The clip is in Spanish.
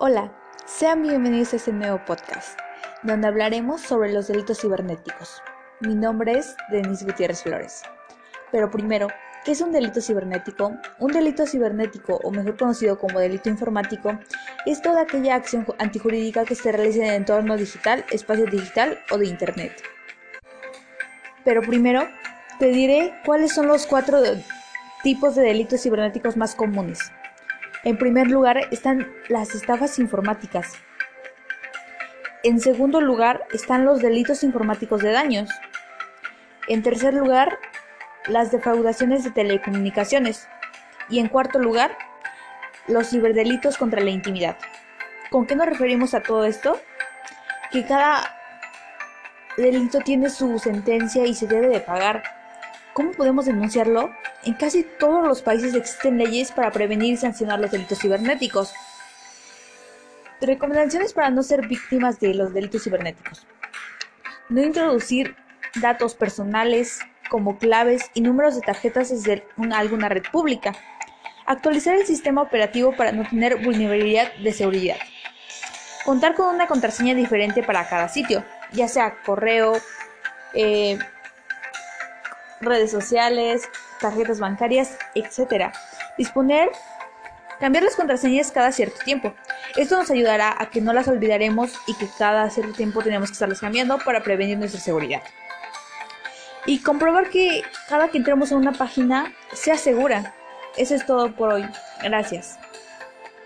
Hola, sean bienvenidos a este nuevo podcast, donde hablaremos sobre los delitos cibernéticos. Mi nombre es Denise Gutiérrez Flores. Pero primero, ¿qué es un delito cibernético? Un delito cibernético, o mejor conocido como delito informático, es toda aquella acción antijurídica que se realiza en el entorno digital, espacio digital o de Internet. Pero primero, te diré cuáles son los cuatro tipos de delitos cibernéticos más comunes. En primer lugar están las estafas informáticas. En segundo lugar están los delitos informáticos de daños. En tercer lugar, las defraudaciones de telecomunicaciones. Y en cuarto lugar, los ciberdelitos contra la intimidad. ¿Con qué nos referimos a todo esto? Que cada delito tiene su sentencia y se debe de pagar. ¿Cómo podemos denunciarlo? En casi todos los países existen leyes para prevenir y sancionar los delitos cibernéticos. Recomendaciones para no ser víctimas de los delitos cibernéticos. No introducir datos personales como claves y números de tarjetas desde alguna red pública. Actualizar el sistema operativo para no tener vulnerabilidad de seguridad. Contar con una contraseña diferente para cada sitio, ya sea correo, eh, redes sociales, tarjetas bancarias, etc. Disponer, cambiar las contraseñas cada cierto tiempo. Esto nos ayudará a que no las olvidaremos y que cada cierto tiempo tenemos que estarlas cambiando para prevenir nuestra seguridad. Y comprobar que cada que entremos a una página sea segura. Eso es todo por hoy. Gracias.